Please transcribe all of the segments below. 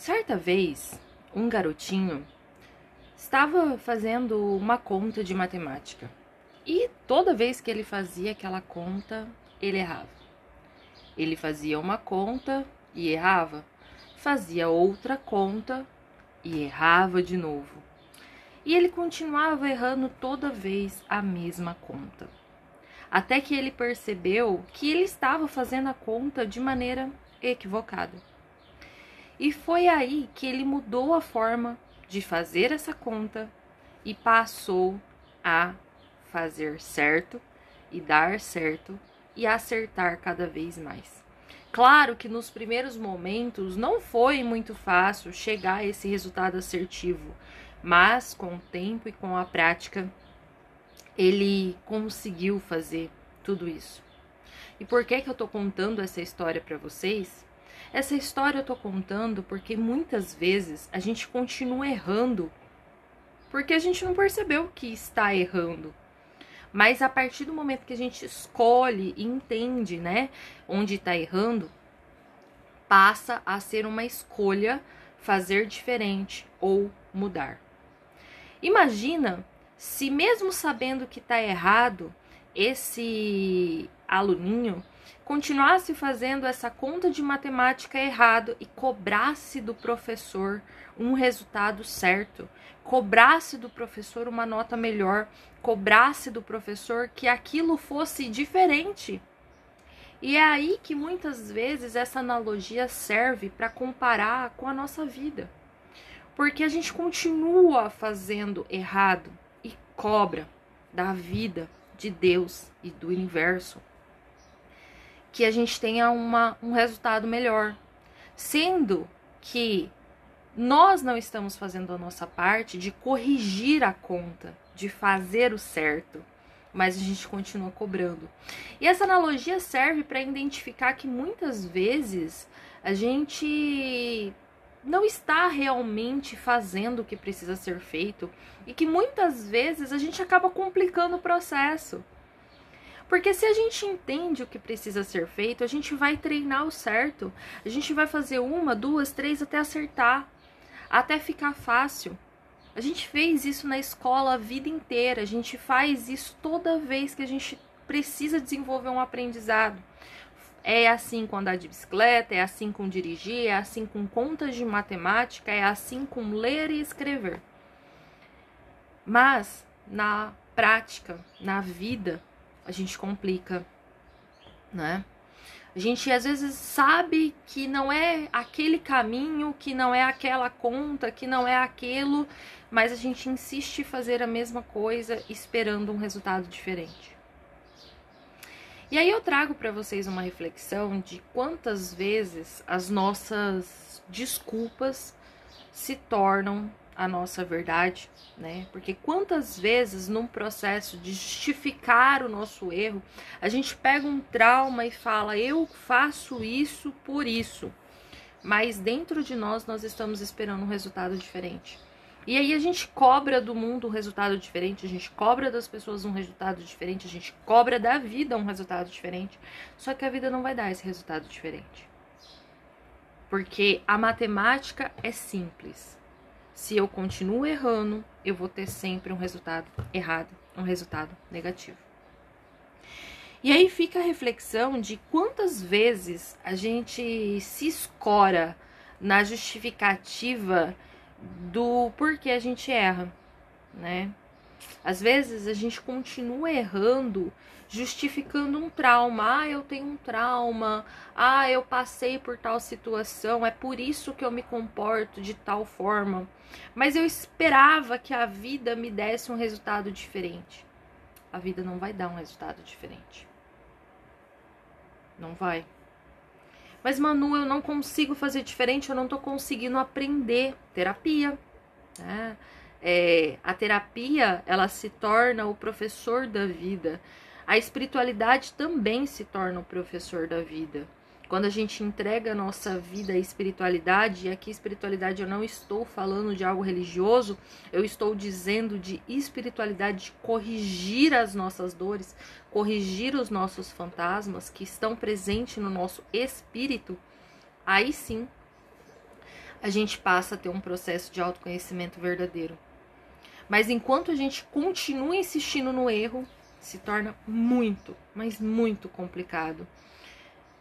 Certa vez, um garotinho estava fazendo uma conta de matemática e toda vez que ele fazia aquela conta, ele errava. Ele fazia uma conta e errava, fazia outra conta e errava de novo. E ele continuava errando toda vez a mesma conta. Até que ele percebeu que ele estava fazendo a conta de maneira equivocada. E foi aí que ele mudou a forma de fazer essa conta e passou a fazer certo e dar certo e acertar cada vez mais. Claro que nos primeiros momentos não foi muito fácil chegar a esse resultado assertivo, mas com o tempo e com a prática ele conseguiu fazer tudo isso. E por que que eu tô contando essa história para vocês? Essa história eu tô contando porque muitas vezes a gente continua errando porque a gente não percebeu que está errando. Mas a partir do momento que a gente escolhe e entende, né, onde está errando, passa a ser uma escolha fazer diferente ou mudar. Imagina se mesmo sabendo que está errado, esse aluninho continuasse fazendo essa conta de matemática errado e cobrasse do professor um resultado certo, cobrasse do professor uma nota melhor, cobrasse do professor que aquilo fosse diferente. E é aí que muitas vezes essa analogia serve para comparar com a nossa vida. Porque a gente continua fazendo errado e cobra da vida, de Deus e do universo que a gente tenha uma, um resultado melhor. Sendo que nós não estamos fazendo a nossa parte de corrigir a conta, de fazer o certo, mas a gente continua cobrando. E essa analogia serve para identificar que muitas vezes a gente não está realmente fazendo o que precisa ser feito e que muitas vezes a gente acaba complicando o processo. Porque se a gente entende o que precisa ser feito, a gente vai treinar o certo. A gente vai fazer uma, duas, três até acertar, até ficar fácil. A gente fez isso na escola a vida inteira. A gente faz isso toda vez que a gente precisa desenvolver um aprendizado. É assim com andar de bicicleta, é assim com dirigir, é assim com contas de matemática, é assim com ler e escrever. Mas na prática, na vida, a gente complica, né? A gente às vezes sabe que não é aquele caminho, que não é aquela conta, que não é aquilo, mas a gente insiste em fazer a mesma coisa esperando um resultado diferente. E aí eu trago para vocês uma reflexão de quantas vezes as nossas desculpas se tornam a nossa verdade, né? Porque quantas vezes num processo de justificar o nosso erro, a gente pega um trauma e fala: "Eu faço isso por isso". Mas dentro de nós nós estamos esperando um resultado diferente. E aí a gente cobra do mundo um resultado diferente, a gente cobra das pessoas um resultado diferente, a gente cobra da vida um resultado diferente. Só que a vida não vai dar esse resultado diferente. Porque a matemática é simples se eu continuo errando, eu vou ter sempre um resultado errado, um resultado negativo. E aí fica a reflexão de quantas vezes a gente se escora na justificativa do porquê a gente erra, né? Às vezes a gente continua errando, justificando um trauma. Ah, eu tenho um trauma. Ah, eu passei por tal situação. É por isso que eu me comporto de tal forma. Mas eu esperava que a vida me desse um resultado diferente. A vida não vai dar um resultado diferente. Não vai. Mas, Manu, eu não consigo fazer diferente, eu não tô conseguindo aprender. Terapia. Né? É, a terapia, ela se torna o professor da vida. A espiritualidade também se torna o professor da vida. Quando a gente entrega a nossa vida à espiritualidade, e aqui espiritualidade eu não estou falando de algo religioso, eu estou dizendo de espiritualidade de corrigir as nossas dores, corrigir os nossos fantasmas que estão presentes no nosso espírito, aí sim a gente passa a ter um processo de autoconhecimento verdadeiro. Mas enquanto a gente continua insistindo no erro, se torna muito, mas muito complicado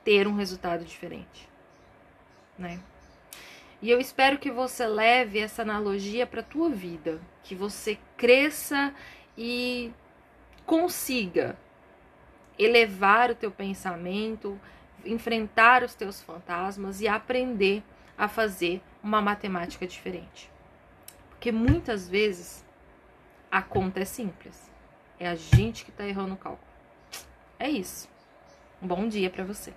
ter um resultado diferente, né? E eu espero que você leve essa analogia para tua vida, que você cresça e consiga elevar o teu pensamento, enfrentar os teus fantasmas e aprender a fazer uma matemática diferente. Porque muitas vezes a conta é simples. É a gente que está errando o cálculo. É isso. Um bom dia para você.